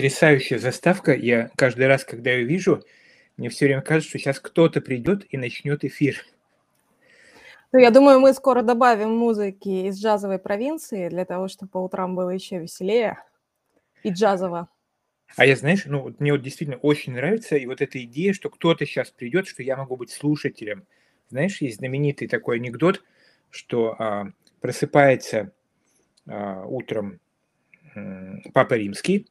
потрясающая заставка. Я каждый раз, когда ее вижу, мне все время кажется, что сейчас кто-то придет и начнет эфир. Ну, я думаю, мы скоро добавим музыки из джазовой провинции для того, чтобы по утрам было еще веселее и джазово. А я, знаешь, ну, мне вот действительно очень нравится и вот эта идея, что кто-то сейчас придет, что я могу быть слушателем. Знаешь, есть знаменитый такой анекдот, что а, просыпается а, утром Папа Римский,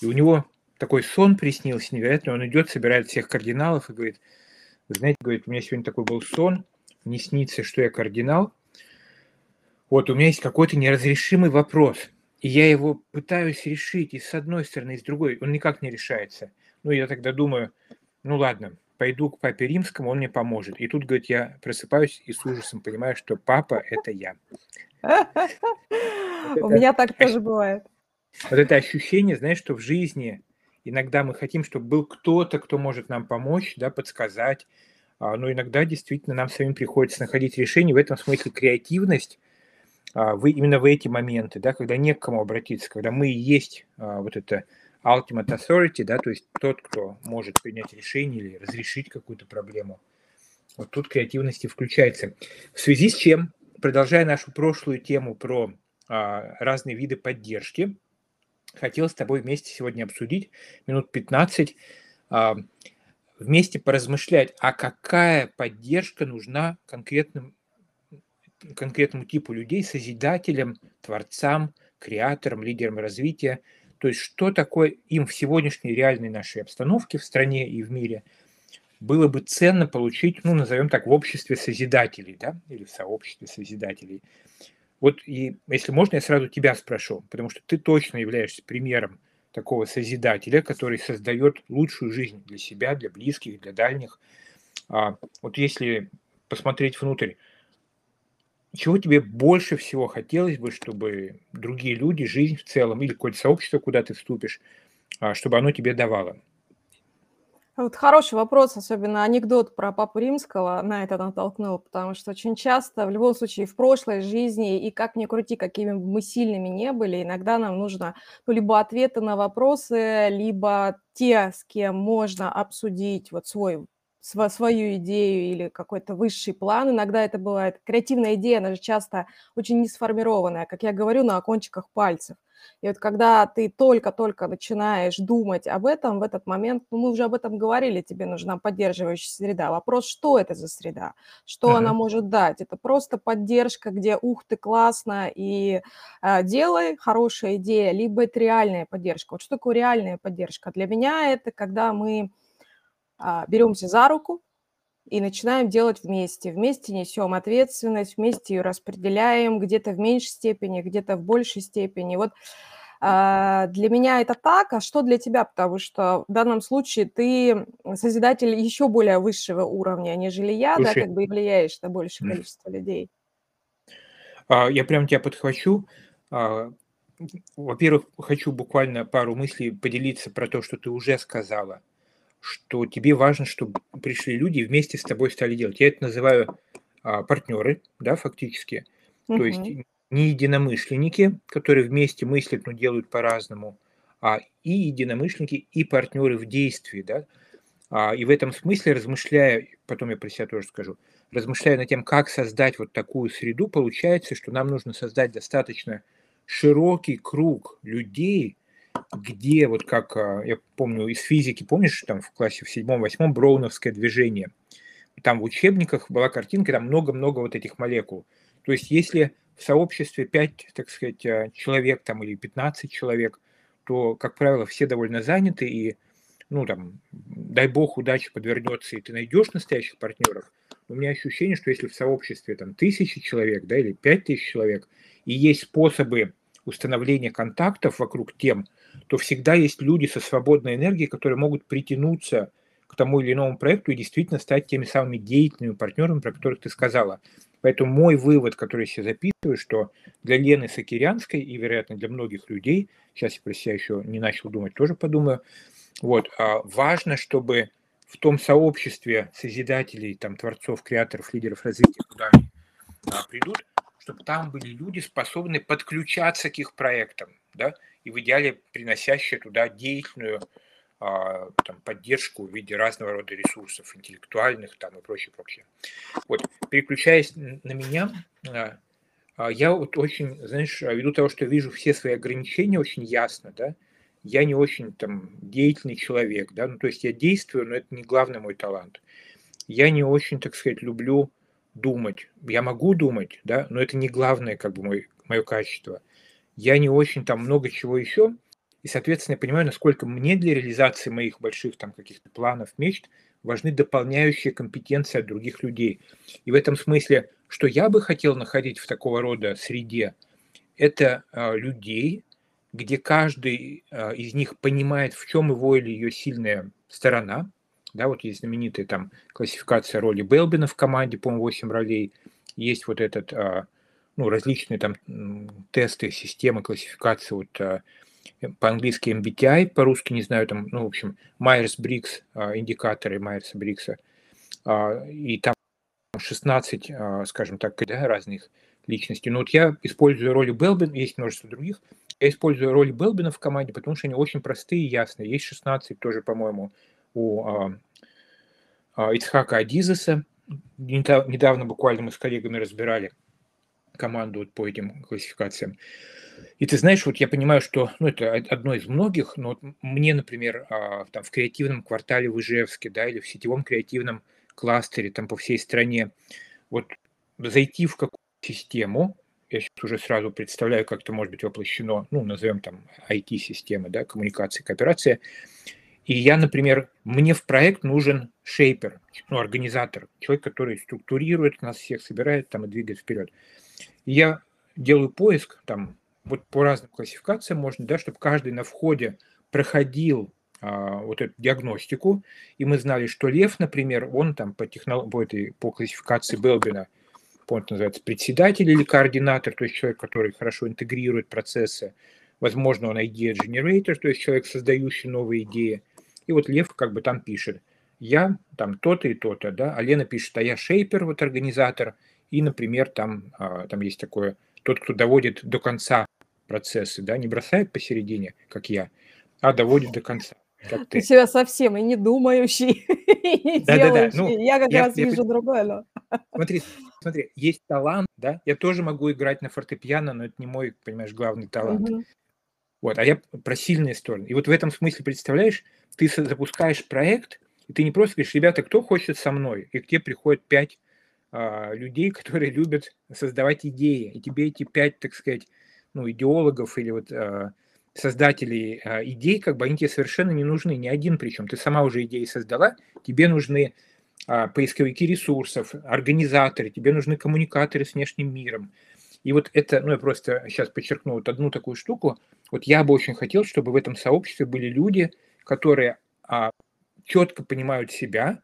и у него такой сон приснился невероятно. Он идет, собирает всех кардиналов и говорит, вы знаете, говорит, у меня сегодня такой был сон, не снится, что я кардинал. Вот у меня есть какой-то неразрешимый вопрос, и я его пытаюсь решить и с одной стороны, и с другой. Он никак не решается. Ну, я тогда думаю, ну ладно, пойду к папе римскому, он мне поможет. И тут, говорит, я просыпаюсь и с ужасом понимаю, что папа – это я. У меня так тоже бывает. Вот это ощущение, знаешь, что в жизни иногда мы хотим, чтобы был кто-то, кто может нам помочь, да, подсказать, а, но иногда действительно нам самим приходится находить решение. В этом смысле креативность а, вы, именно в эти моменты, да, когда не к кому обратиться, когда мы и есть а, вот это ultimate authority, да, то есть тот, кто может принять решение или разрешить какую-то проблему. Вот тут креативность и включается. В связи с чем, продолжая нашу прошлую тему про а, разные виды поддержки, хотел с тобой вместе сегодня обсудить минут 15, а, вместе поразмышлять, а какая поддержка нужна конкретным, конкретному типу людей, созидателям, творцам, креаторам, лидерам развития. То есть что такое им в сегодняшней реальной нашей обстановке в стране и в мире было бы ценно получить, ну, назовем так, в обществе созидателей, да, или в сообществе созидателей. Вот и если можно, я сразу тебя спрошу, потому что ты точно являешься примером такого созидателя, который создает лучшую жизнь для себя, для близких, для дальних. А, вот если посмотреть внутрь, чего тебе больше всего хотелось бы, чтобы другие люди, жизнь в целом или какое-то сообщество, куда ты вступишь, а, чтобы оно тебе давало? Вот хороший вопрос, особенно анекдот про Папу Римского на это натолкнул, потому что очень часто, в любом случае, в прошлой жизни, и как ни крути, какими бы мы сильными не были, иногда нам нужно ну, либо ответы на вопросы, либо те, с кем можно обсудить вот свой свою идею или какой-то высший план. Иногда это бывает креативная идея, она же часто очень не сформированная, как я говорю, на кончиках пальцев. И вот когда ты только-только начинаешь думать об этом, в этот момент, ну, мы уже об этом говорили, тебе нужна поддерживающая среда. Вопрос, что это за среда, что uh-huh. она может дать? Это просто поддержка, где ух ты, классно, и э, делай, хорошая идея, либо это реальная поддержка. Вот что такое реальная поддержка? Для меня это когда мы э, беремся за руку, и начинаем делать вместе. Вместе несем ответственность, вместе ее распределяем, где-то в меньшей степени, где-то в большей степени. Вот а, для меня это так, а что для тебя? Потому что в данном случае ты созидатель еще более высшего уровня, нежели я, Слушай, да, как бы и влияешь на большее количество людей. А, я прям тебя подхвачу. А, во-первых, хочу буквально пару мыслей поделиться про то, что ты уже сказала что тебе важно, чтобы пришли люди и вместе с тобой стали делать. Я это называю а, партнеры, да, фактически. Угу. То есть не единомышленники, которые вместе мыслят, но делают по-разному, а и единомышленники, и партнеры в действии, да. А, и в этом смысле, размышляя, потом я про себя тоже скажу, размышляя над тем, как создать вот такую среду, получается, что нам нужно создать достаточно широкий круг людей, где вот как, а, я помню, из физики, помнишь, там в классе в седьмом-восьмом броуновское движение, там в учебниках была картинка, там много-много вот этих молекул. То есть если в сообществе 5, так сказать, а, человек там или 15 человек, то, как правило, все довольно заняты, и, ну, там, дай бог, удача подвернется, и ты найдешь настоящих партнеров. У меня ощущение, что если в сообществе там тысячи человек, да, или пять тысяч человек, и есть способы установления контактов вокруг тем, то всегда есть люди со свободной энергией, которые могут притянуться к тому или иному проекту и действительно стать теми самыми деятельными партнерами, про которых ты сказала. Поэтому мой вывод, который я себе записываю, что для Лены Сакирянской и, вероятно, для многих людей, сейчас я про себя еще не начал думать, тоже подумаю, вот, а, важно, чтобы в том сообществе созидателей, там, творцов, креаторов, лидеров развития, куда они а, придут, чтобы там были люди, способные подключаться к их проектам, да, и в идеале приносящая туда деятельную а, там, поддержку в виде разного рода ресурсов, интеллектуальных там, и прочее, прочее. Вот, переключаясь на меня, а, а, я вот очень, знаешь, ввиду того, что вижу все свои ограничения очень ясно, да, я не очень там деятельный человек, да, ну, то есть я действую, но это не главный мой талант. Я не очень, так сказать, люблю думать. Я могу думать, да, но это не главное, как бы, мой, мое качество. Я не очень там много чего еще, и, соответственно, я понимаю, насколько мне для реализации моих больших там каких-то планов, мечт важны дополняющие компетенции от других людей. И в этом смысле, что я бы хотел находить в такого рода среде, это э, людей, где каждый э, из них понимает, в чем его или ее сильная сторона. Да, вот есть знаменитая там классификация роли Белбина в команде, по-моему, 8 ролей. Есть вот этот, э, ну, различные там тесты, системы классификации вот по-английски MBTI, по-русски не знаю, там, ну, в общем, Майерс-Брикс, а, индикаторы Майерса-Брикса, а, и там 16, а, скажем так, да, разных личностей. Но вот я использую роли Белбин, есть множество других, я использую роли Белбина в команде, потому что они очень простые и ясные. Есть 16 тоже, по-моему, у Ицхака Адизеса. Недавно буквально мы с коллегами разбирали команду по этим классификациям. И ты знаешь, вот я понимаю, что ну, это одно из многих, но вот мне, например, а, там, в креативном квартале в Ижевске, да, или в сетевом креативном кластере там по всей стране, вот зайти в какую-то систему, я сейчас уже сразу представляю, как это может быть воплощено, ну, назовем там IT-системы, да, коммуникации, кооперация, и я, например, мне в проект нужен шейпер, ну, организатор, человек, который структурирует нас всех, собирает там и двигает вперед. Я делаю поиск там вот по разным классификациям можно, да, чтобы каждый на входе проходил а, вот эту диагностику, и мы знали, что Лев, например, он там по, технолог... по, этой, по классификации Белбина, он называется председатель или координатор, то есть человек, который хорошо интегрирует процессы, возможно, он generator, то есть человек, создающий новые идеи, и вот Лев как бы там пишет, я там то-то и то-то, да, а Лена пишет, а я шейпер, вот организатор, и, например, там, а, там есть такое, тот, кто доводит до конца процессы, да, не бросает посередине, как я, а доводит до конца. Как ты. ты себя совсем и не думающий, и не да, делающий. Да, да. Ну, я как я, раз я, вижу я, другое. Но... Смотри, смотри, есть талант, да, я тоже могу играть на фортепиано, но это не мой, понимаешь, главный талант. Угу. Вот, а я про сильные стороны. И вот в этом смысле, представляешь, ты запускаешь проект, и ты не просто говоришь, ребята, кто хочет со мной? И к тебе приходят пять людей, которые любят создавать идеи. И тебе эти пять, так сказать, ну, идеологов или вот э, создателей э, идей, как бы они тебе совершенно не нужны, ни один причем. Ты сама уже идеи создала, тебе нужны поисковики ресурсов, организаторы, тебе нужны коммуникаторы с внешним миром. И вот это, ну я просто сейчас подчеркну вот одну такую штуку, вот я бы очень хотел, чтобы в этом сообществе были люди, которые а, четко понимают себя,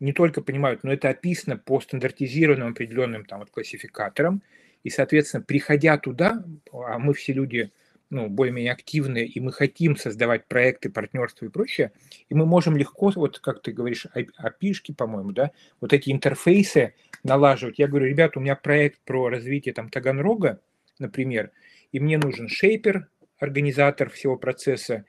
не только понимают, но это описано по стандартизированным определенным там вот классификаторам, и, соответственно, приходя туда, а мы все люди ну, более-менее активные, и мы хотим создавать проекты, партнерства и прочее, и мы можем легко, вот как ты говоришь, опишки, по-моему, да, вот эти интерфейсы налаживать. Я говорю, ребята, у меня проект про развитие там Таганрога, например, и мне нужен шейпер, организатор всего процесса,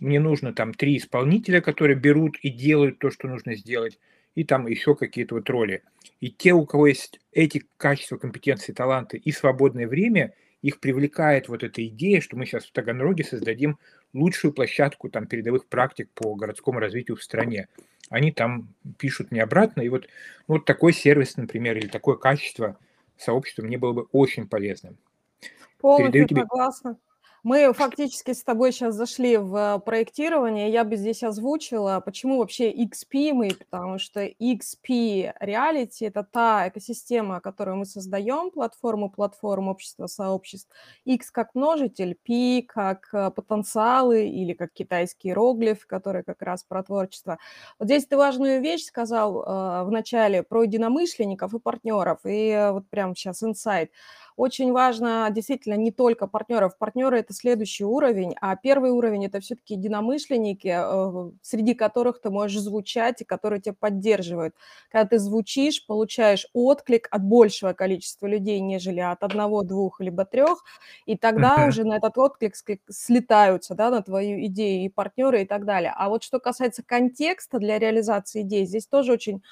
мне нужно там три исполнителя, которые берут и делают то, что нужно сделать, и там еще какие-то вот роли. И те, у кого есть эти качества, компетенции, таланты и свободное время, их привлекает вот эта идея, что мы сейчас в Таганроге создадим лучшую площадку там передовых практик по городскому развитию в стране. Они там пишут мне обратно, и вот, ну, вот такой сервис, например, или такое качество сообщества мне было бы очень полезным. Полностью тебе... согласна. Мы фактически с тобой сейчас зашли в проектирование. Я бы здесь озвучила, почему вообще XP мы, потому что XP Reality– это та экосистема, которую мы создаем, платформу, платформу общества, сообществ. X как множитель, P как э, потенциалы или как китайский иероглиф, который как раз про творчество. Вот здесь ты важную вещь сказал э, в начале про единомышленников и партнеров, и э, вот прямо сейчас инсайт. Очень важно действительно не только партнеров. Партнеры – это следующий уровень, а первый уровень это все-таки единомышленники, э, среди которых ты можешь звучать и которые тебя поддерживают. Когда ты звучишь, получаешь отклик от большего количества людей, нежели от одного, двух либо трех, и тогда Мгм. уже на этот отклик слетаются, да, на твою идею и партнеры и так далее. А вот что касается контекста для реализации идей, здесь тоже очень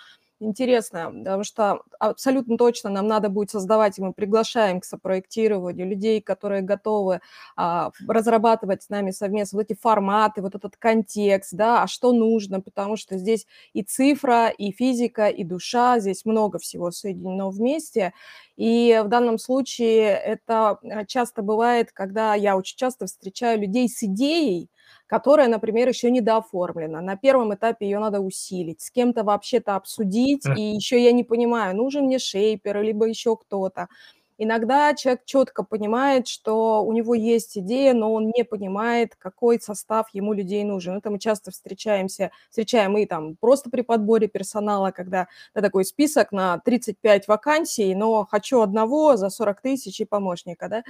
интересно, потому что абсолютно точно нам надо будет создавать, и мы приглашаем к сопроектированию людей, которые готовы а, разрабатывать с нами совместно вот эти форматы, вот этот контекст, да, а что нужно, потому что здесь и цифра, и физика, и душа, здесь много всего соединено вместе, и в данном случае это а, часто бывает, когда я очень часто встречаю людей с идеей, которая, например, еще не дооформлена. На первом этапе ее надо усилить, с кем-то вообще-то обсудить, и еще я не понимаю, нужен мне шейпер, либо еще кто-то. Иногда человек четко понимает, что у него есть идея, но он не понимает, какой состав ему людей нужен. Это мы часто встречаемся, встречаем и там просто при подборе персонала, когда да, такой список на 35 вакансий, но хочу одного за 40 тысяч и помощника, да.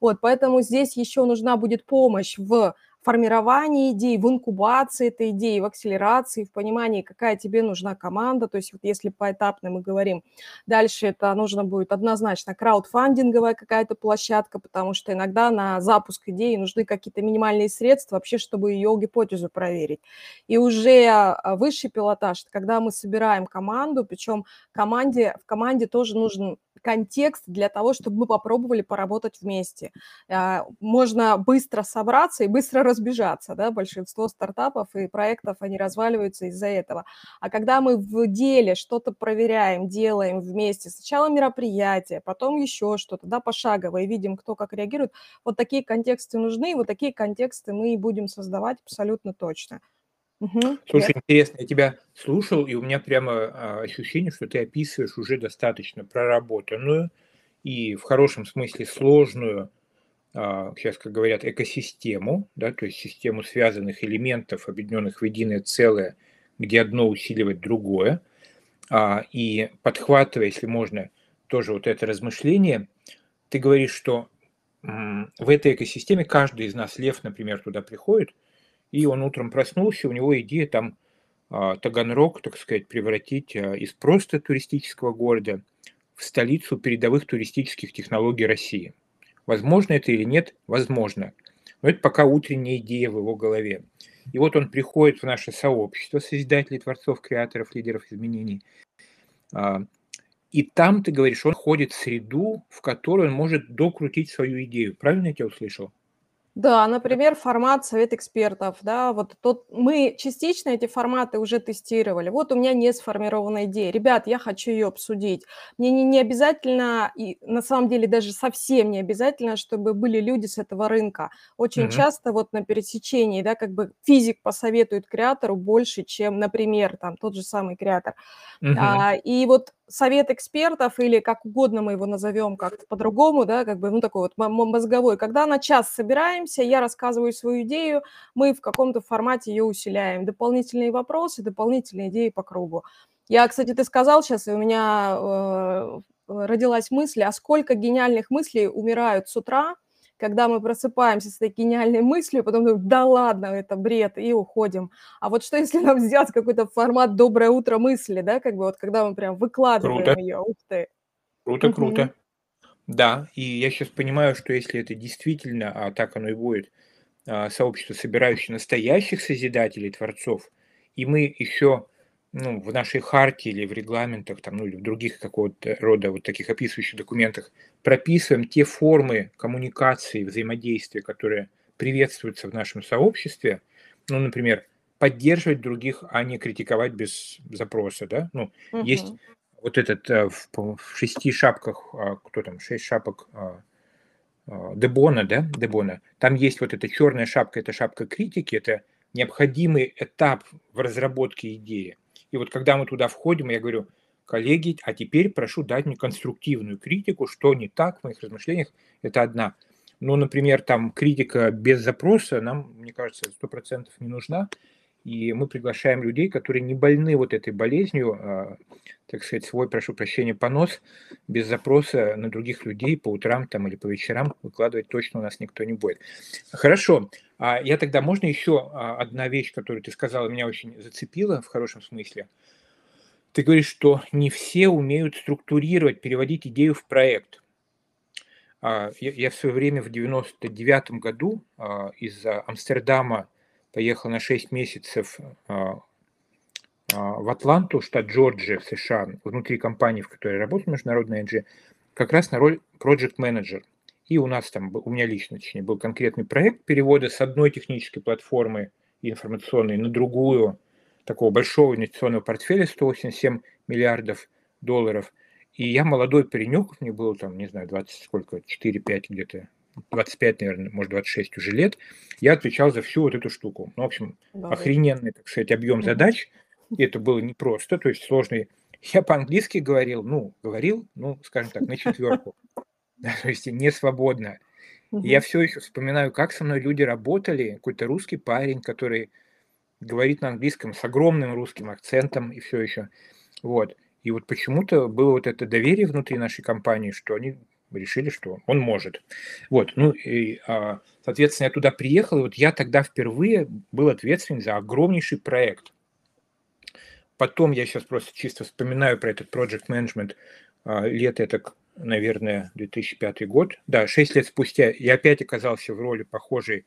Вот, поэтому здесь еще нужна будет помощь в формировании идей, в инкубации этой идеи, в акселерации, в понимании, какая тебе нужна команда. То есть вот если поэтапно мы говорим, дальше это нужно будет однозначно краудфандинговая какая-то площадка, потому что иногда на запуск идеи нужны какие-то минимальные средства вообще, чтобы ее гипотезу проверить. И уже а, высший пилотаж, когда мы собираем команду, причем команде, в команде тоже нужен контекст для того, чтобы мы попробовали поработать вместе. А, можно быстро собраться и быстро разбежаться, да, большинство стартапов и проектов, они разваливаются из-за этого. А когда мы в деле что-то проверяем, делаем вместе, сначала мероприятие, потом еще что-то, да, пошагово, и видим, кто как реагирует, вот такие контексты нужны, вот такие контексты мы и будем создавать абсолютно точно. Угу. Слушай, Нет. интересно, я тебя слушал, и у меня прямо а, ощущение, что ты описываешь уже достаточно проработанную и в хорошем смысле сложную, сейчас, как говорят, экосистему, да, то есть систему связанных элементов, объединенных в единое целое, где одно усиливает другое. А, и подхватывая, если можно, тоже вот это размышление, ты говоришь, что в этой экосистеме каждый из нас, лев, например, туда приходит – и он утром проснулся, у него идея там а, Таганрог, так сказать, превратить а, из просто туристического города в столицу передовых туристических технологий России. Возможно это или нет? Возможно. Но это пока утренняя идея в его голове. И вот он приходит в наше сообщество созидателей, творцов, креаторов, лидеров изменений. А, и там, ты говоришь, он ходит в среду, в которой он может докрутить свою идею. Правильно я тебя услышал? Да, например, формат совет экспертов, да, вот тот, мы частично эти форматы уже тестировали. Вот у меня не сформирована идея. Ребят, я хочу ее обсудить. Мне не, не обязательно, и на самом деле даже совсем не обязательно, чтобы были люди с этого рынка. Очень Мгм. часто вот на пересечении, да, как бы физик посоветует креатору больше, чем, например, там тот же самый креатор. Мгм. А, и вот совет экспертов или как угодно мы его назовем как-то по-другому, да, как бы, ну, такой вот мо- мозговой. Когда на час собираемся, я рассказываю свою идею, мы в каком-то формате ее усиляем. Дополнительные вопросы, дополнительные идеи по кругу. Я, кстати, ты сказал сейчас, и у меня э, родилась мысль, а сколько гениальных мыслей умирают с утра, когда мы просыпаемся с этой гениальной мыслью, потом думаем, да ладно, это бред, и уходим. А вот что, если нам сделать какой-то формат «доброе утро мысли», да, как бы вот когда мы прям выкладываем Круто. ее, ух ты. Круто, Мгм. круто. Да, и я сейчас понимаю, что если это действительно, а так оно и будет, а, сообщество, собирающее настоящих созидателей, творцов, и мы еще ну, в нашей харте или в регламентах, там, ну, или в других какого-то рода вот таких описывающих документах прописываем те формы коммуникации, взаимодействия, которые приветствуются в нашем сообществе, ну, например, поддерживать других, а не критиковать без запроса, да, ну, есть Мгм. вот этот э, в, в шести шапках, а, кто там, шесть шапок а, а, Дебона, да, Дебона, там есть вот эта черная шапка, это шапка критики, это необходимый этап в разработке идеи. И вот когда мы туда входим, я говорю, коллеги, а теперь прошу дать мне конструктивную критику, что не так в моих размышлениях, это одна. Ну, например, там критика без запроса нам, мне кажется, сто процентов не нужна. И мы приглашаем людей, которые не больны вот этой болезнью, а, так сказать, свой, прошу прощения, понос без запроса на других людей по утрам там или по вечерам выкладывать точно у нас никто не будет. Хорошо. А я тогда, можно еще а, одна вещь, которую ты сказала, меня очень зацепила в хорошем смысле. Ты говоришь, что не все умеют структурировать, переводить идею в проект. А, я в свое время в 99 году из Амстердама поехал на 6 месяцев а, а, в Атланту, штат Джорджия в США, внутри компании, в которой работаю, международная NG, как раз на роль project manager. И у нас там, у меня лично, точнее, был конкретный проект перевода с одной технической платформы информационной на другую, такого большого инвестиционного портфеля 187 миллиардов долларов. И я молодой паренек, мне было там, не знаю, 20 сколько, 4-5 где-то 25, наверное, может, 26 уже лет, я отвечал за всю вот эту штуку. Ну, в общем, да, охрененный, так сказать, объем задач. И это было непросто, то есть сложный. Я по-английски говорил, ну, говорил, ну, скажем так, на четверку. Да, то есть не свободно. Я все еще вспоминаю, как со мной люди работали. Какой-то русский парень, который говорит на английском с огромным русским акцентом и все еще. Вот. И вот почему-то было вот это доверие внутри нашей компании, что они решили, что он может. Вот, ну, и, а, соответственно, я туда приехал, и вот я тогда впервые был ответственен за огромнейший проект. Потом я сейчас просто чисто вспоминаю про этот project management а, лет это, наверное, 2005 год. Да, 6 лет спустя я опять оказался в роли похожей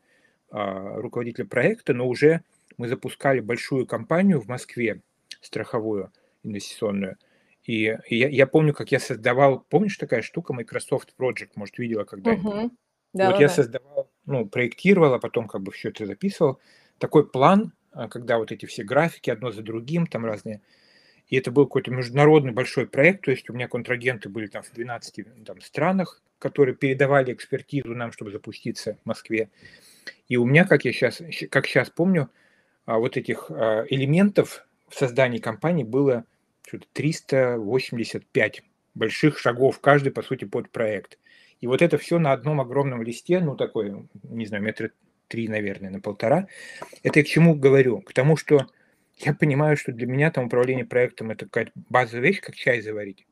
а, руководителя проекта, но уже мы запускали большую компанию в Москве, страховую, инвестиционную – и, я, я помню, как я создавал, помнишь такая штука Microsoft Project, может, видела когда-нибудь? Угу. Да, вот да, я да. создавал, ну, проектировал, а потом как бы все это записывал. Такой план, а, когда вот эти все графики одно за другим, там разные. И это был какой-то международный большой проект, то есть у меня контрагенты были там в 12 там, странах, которые передавали экспертизу нам, чтобы запуститься в Москве. И у меня, как я сейчас, как сейчас помню, а, вот этих а, элементов в создании компании было что-то 385 больших шагов, каждый, по сути, под проект. И вот это все на одном огромном листе, ну, такой, не знаю, метра три, наверное, на полтора. Это я к чему говорю? К тому, что я понимаю, что для меня там управление проектом это какая-то базовая вещь, как чай заварить.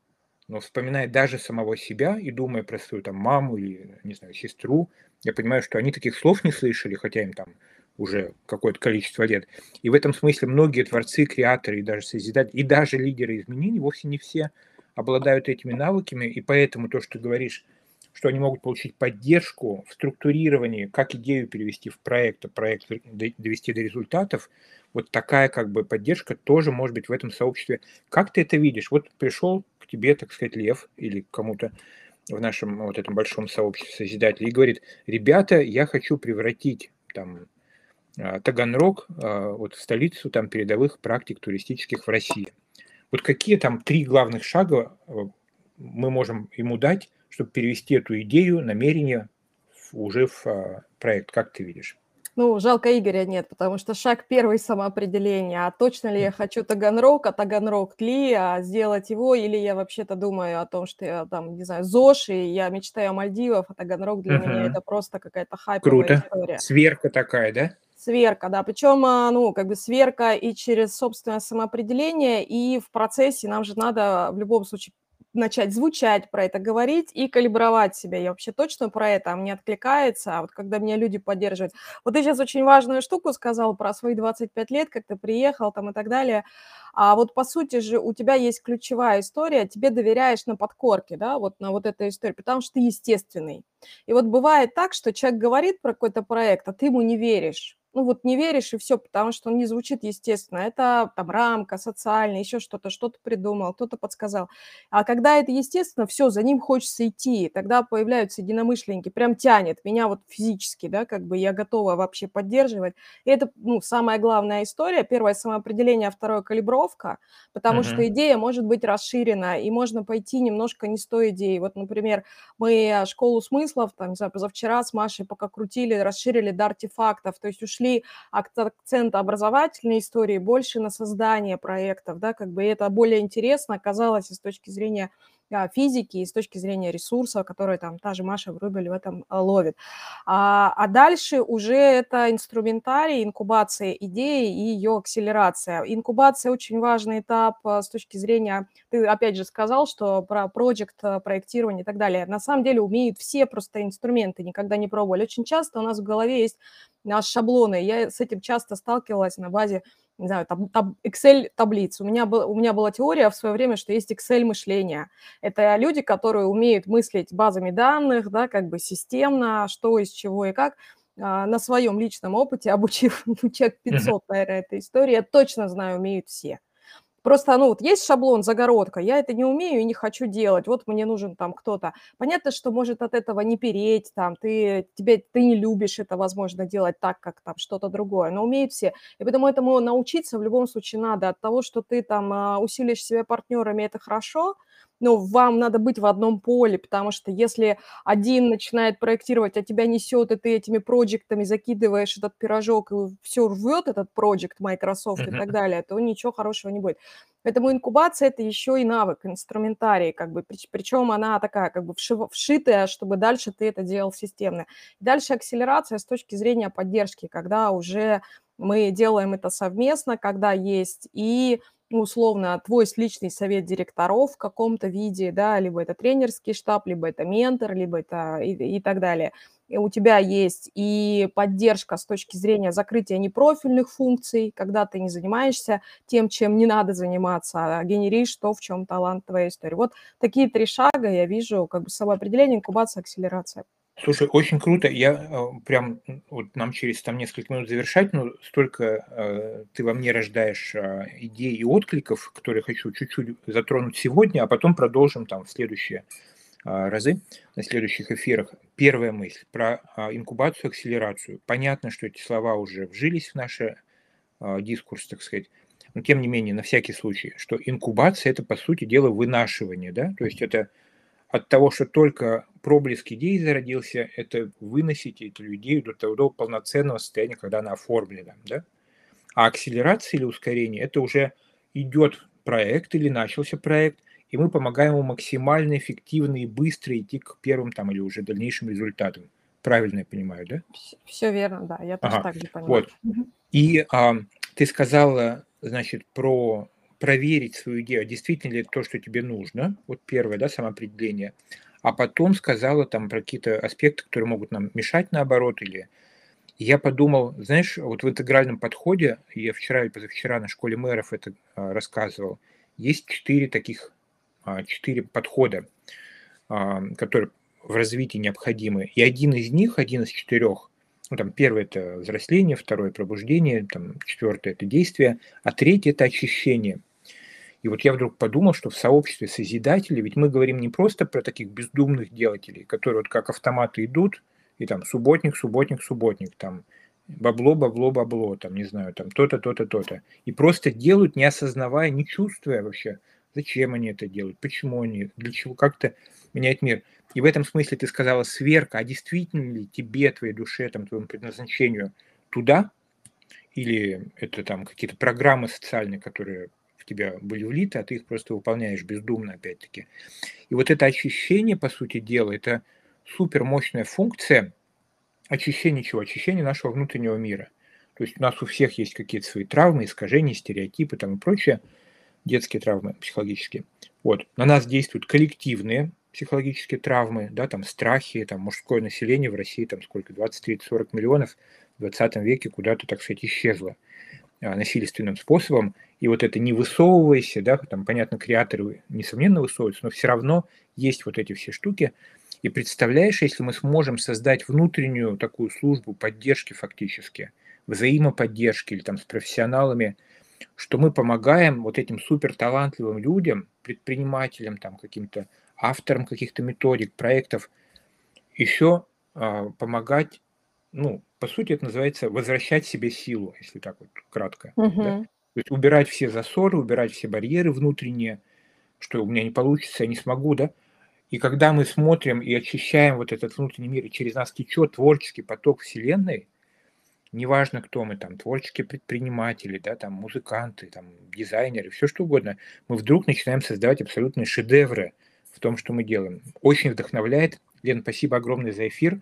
Но вспоминая даже самого себя и думая про свою там маму или, не знаю, сестру, я понимаю, что они таких слов не слышали, хотя им там уже какое-то количество лет. И в этом смысле многие творцы, креаторы и даже созидатели, и даже лидеры изменений, вовсе не все обладают этими навыками, и поэтому то, что ты говоришь, что они могут получить поддержку в структурировании, как идею перевести в проект, а проект довести до результатов, вот такая как бы поддержка тоже может быть в этом сообществе. Как ты это видишь? Вот пришел к тебе, так сказать, Лев или кому-то в нашем вот этом большом сообществе созидателей и говорит, ребята, я хочу превратить там Таганрог, а, вот столицу там передовых практик туристических в России. Вот какие там три главных шага э, мы можем ему дать, чтобы перевести эту идею, намерение уже в а, проект, как ты видишь? Ну, жалко Игоря нет, потому что шаг первый – самоопределение. А точно ли я хочу Таганрог, а Таганрог ли, а сделать его, или я вообще-то думаю о том, что я там, не знаю, ЗОЖ, и я мечтаю о Мальдивах, а Таганрог для uh-huh. меня это просто какая-то хайповая Круто. история. Сверка такая, да? Сверка, да, причем, а, ну, как бы сверка и через собственное самоопределение, и в процессе нам же надо в любом случае начать звучать про это, говорить и калибровать себя. Я вообще точно про это, а мне откликается, а вот когда меня люди поддерживают. Вот ты сейчас очень важную штуку сказал про свои 25 лет, как ты приехал там и так далее. А вот по сути же у тебя есть ключевая история, тебе доверяешь на подкорке, да, вот на вот этой истории, потому что ты естественный. И вот бывает так, что человек говорит про какой-то проект, а ты ему не веришь ну вот не веришь и все, потому что он не звучит естественно. Это там рамка социальная, еще что-то, что-то придумал, кто-то подсказал. А когда это естественно, все, за ним хочется идти. Тогда появляются единомышленники, прям тянет меня вот физически, да, как бы я готова вообще поддерживать. И это, ну, самая главная история. Первое самоопределение, а второе калибровка, потому uh-huh. что идея может быть расширена, и можно пойти немножко не с той идеей. Вот, например, мы школу смыслов, там, не знаю, позавчера с Машей пока крутили, расширили до артефактов, то есть ушли от акцента образовательной истории больше на создание проектов, да, как бы это более интересно оказалось с точки зрения физики и с точки зрения ресурса, который там та же Маша Врубель в этом а, ловит. А, а дальше уже это инструментарий, инкубация идеи и ее акселерация. Инкубация очень важный этап с точки зрения, ты опять же сказал, что про проект, проектирование и так далее. На самом деле умеют все просто инструменты, никогда не пробовали. Очень часто у нас в голове есть наши шаблоны. Я с этим часто сталкивалась на базе не знаю, там, там Excel таблиц. У меня, был, у меня была теория в свое время, что есть Excel мышление. Это люди, которые умеют мыслить базами данных, да, как бы системно, что из чего и как. А, на своем личном опыте, обучив ну, человек 500, наверное, этой истории, я точно знаю, умеют все. Просто, ну, вот есть шаблон, загородка, я это не умею и не хочу делать, вот мне нужен там кто-то. Понятно, что может от этого не переть, там, ты, тебе, ты не любишь это, возможно, делать так, как там что-то другое, но умеют все. И поэтому этому научиться в любом случае надо. От того, что ты там а, усилишь себя партнерами, это хорошо, ну, вам надо быть в одном поле, потому что если один начинает проектировать, а тебя несет, и ты этими проектами закидываешь этот пирожок, и все рвет этот проект Microsoft mm-hmm. и так далее, то ничего хорошего не будет. Поэтому инкубация – это еще и навык, инструментарий, как бы, причем она такая как бы вшитая, чтобы дальше ты это делал системно. Дальше акселерация с точки зрения поддержки, когда уже мы делаем это совместно, когда есть и ну, условно, твой личный совет директоров в каком-то виде, да, либо это тренерский штаб, либо это ментор, либо это и, и так далее. И у тебя есть и поддержка с точки зрения закрытия непрофильных функций, когда ты не занимаешься тем, чем не надо заниматься, а генеришь то, в чем талант твоей истории. Вот такие три шага я вижу, как бы самоопределение, инкубация, акселерация. Слушай, очень круто. Я э, прям, вот нам через там несколько минут завершать, но столько э, ты во мне рождаешь э, идей и откликов, которые хочу чуть-чуть затронуть сегодня, а потом продолжим там в следующие э, разы, на следующих эфирах. Первая мысль про э, инкубацию, акселерацию. Понятно, что эти слова уже вжились в наш э, дискурс, так сказать. Но тем не менее, на всякий случай, что инкубация – это, по сути дела, вынашивание, да, то есть это от того, что только проблеск идеи зародился, это выносить эту идею до того полноценного состояния, когда она оформлена. Да? А акселерация или ускорение – это уже идет проект или начался проект, и мы помогаем ему максимально эффективно и быстро идти к первым там или уже дальнейшим результатам. Правильно я понимаю, да? Все верно, да, я тоже ага. так же понимаю. Вот. И а, ты сказала, значит, про проверить свою идею, а действительно ли это то, что тебе нужно, вот первое, да, самоопределение, а потом сказала там про какие-то аспекты, которые могут нам мешать наоборот, или я подумал, знаешь, вот в интегральном подходе, я вчера и позавчера на школе мэров это а, рассказывал, есть четыре таких, а, четыре подхода, а, которые в развитии необходимы. И один из них, один из четырех, ну, там, первый – это взросление, второе – пробуждение, там, четвертое – это действие, а третье – это очищение – и вот я вдруг подумал, что в сообществе созидателей, ведь мы говорим не просто про таких бездумных делателей, которые вот как автоматы идут, и там субботник, субботник, субботник, там бабло, бабло, бабло, там, не знаю, там то-то, то-то, то-то. И просто делают, не осознавая, не чувствуя вообще, зачем они это делают, почему они, для чего, как-то менять мир. И в этом смысле ты сказала сверка, а действительно ли тебе, твоей душе, там, твоему предназначению туда, или это там какие-то программы социальные, которые в тебя были влиты, а ты их просто выполняешь бездумно, опять-таки. И вот это очищение, по сути дела, это супер мощная функция очищения чего? Очищения нашего внутреннего мира. То есть у нас у всех есть какие-то свои травмы, искажения, стереотипы там и прочее, детские травмы психологические. Вот. На нас действуют коллективные психологические травмы, да, там страхи, там мужское население в России, там сколько, 20, 30, 40 миллионов в 20 веке куда-то, так сказать, исчезло насильственным способом, и вот это не высовывайся, да, там, понятно, креаторы, несомненно, высовываются, но все равно есть вот эти все штуки. И представляешь, если мы сможем создать внутреннюю такую службу поддержки фактически, взаимоподдержки или там с профессионалами, что мы помогаем вот этим супер талантливым людям, предпринимателям, там, каким-то авторам каких-то методик, проектов, еще а, помогать, ну, по сути, это называется возвращать себе силу, если так вот кратко. Uh-huh. Да? То есть убирать все засоры, убирать все барьеры внутренние, что у меня не получится, я не смогу, да. И когда мы смотрим и очищаем вот этот внутренний мир, и через нас течет творческий поток Вселенной, неважно, кто мы там, творческие предприниматели, да, там, музыканты, там, дизайнеры, все что угодно, мы вдруг начинаем создавать абсолютные шедевры в том, что мы делаем. Очень вдохновляет. Лен, спасибо огромное за эфир.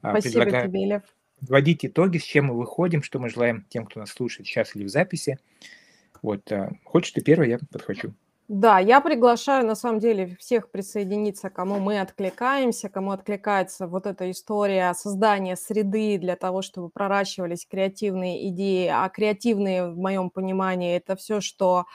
А, спасибо Предлагаю тебе, Лев. Вводить итоги, с чем мы выходим, что мы желаем тем, кто нас слушает сейчас или в записи. Вот, а, хочешь ты первый, я подхвачу. Да, я приглашаю на самом деле всех присоединиться, кому мы откликаемся, кому откликается вот эта история создания среды для того, чтобы проращивались креативные идеи. А креативные, в моем понимании, это все, что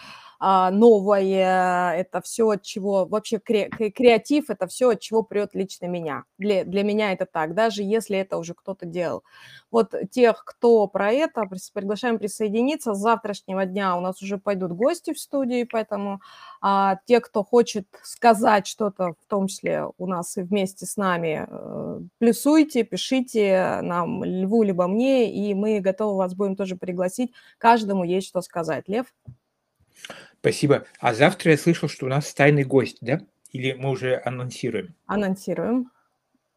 новое, это все, от чего вообще кре, креатив, это все, от чего прет лично меня. Для, для меня это так, даже если это уже кто-то делал. Вот тех, кто про это, приглашаем присоединиться. С завтрашнего дня у нас уже пойдут гости в студии, поэтому а, те, кто хочет сказать что-то, в том числе у нас и вместе с нами, э, плюсуйте, пишите нам, Льву, либо мне, и мы готовы вас будем тоже пригласить. Каждому есть что сказать. Лев? Спасибо. А завтра я слышал, что у нас тайный гость, да? Или мы уже анонсируем? Анонсируем.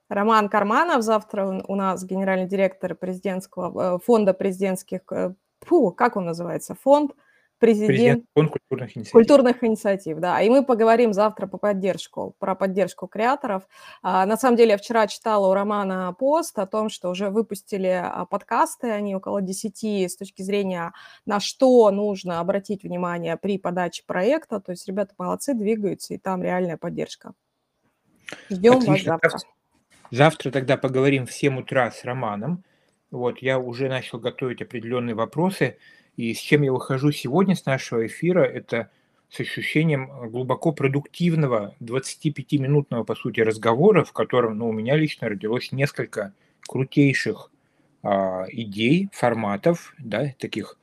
Роман Карманов завтра у нас генеральный директор президентского э, фонда президентских, э, фу, как он называется, фонд президент, президент культурных инициатив. Культурных инициатив, да. И мы поговорим завтра по поддержку, про поддержку креаторов. А, на самом деле, я вчера читала у Романа пост о том, что уже выпустили а, подкасты, они около 10 с точки зрения, на что нужно обратить внимание при подаче проекта. То есть ребята молодцы, двигаются, и там реальная поддержка. Ждем Отлично. вас завтра. Завтра тогда поговорим в 7 утра с Романом. Вот, я уже начал готовить определенные вопросы. И с чем я выхожу сегодня с нашего эфира, это с ощущением глубоко продуктивного 25-минутного, по сути, разговора, в котором ну, у меня лично родилось несколько крутейших а, идей, форматов, да, таких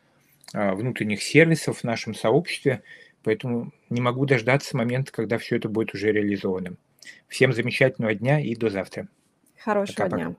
а, внутренних сервисов в нашем сообществе, поэтому не могу дождаться момента, когда все это будет уже реализовано. Всем замечательного дня и до завтра. Хорошего Пока-пока. дня.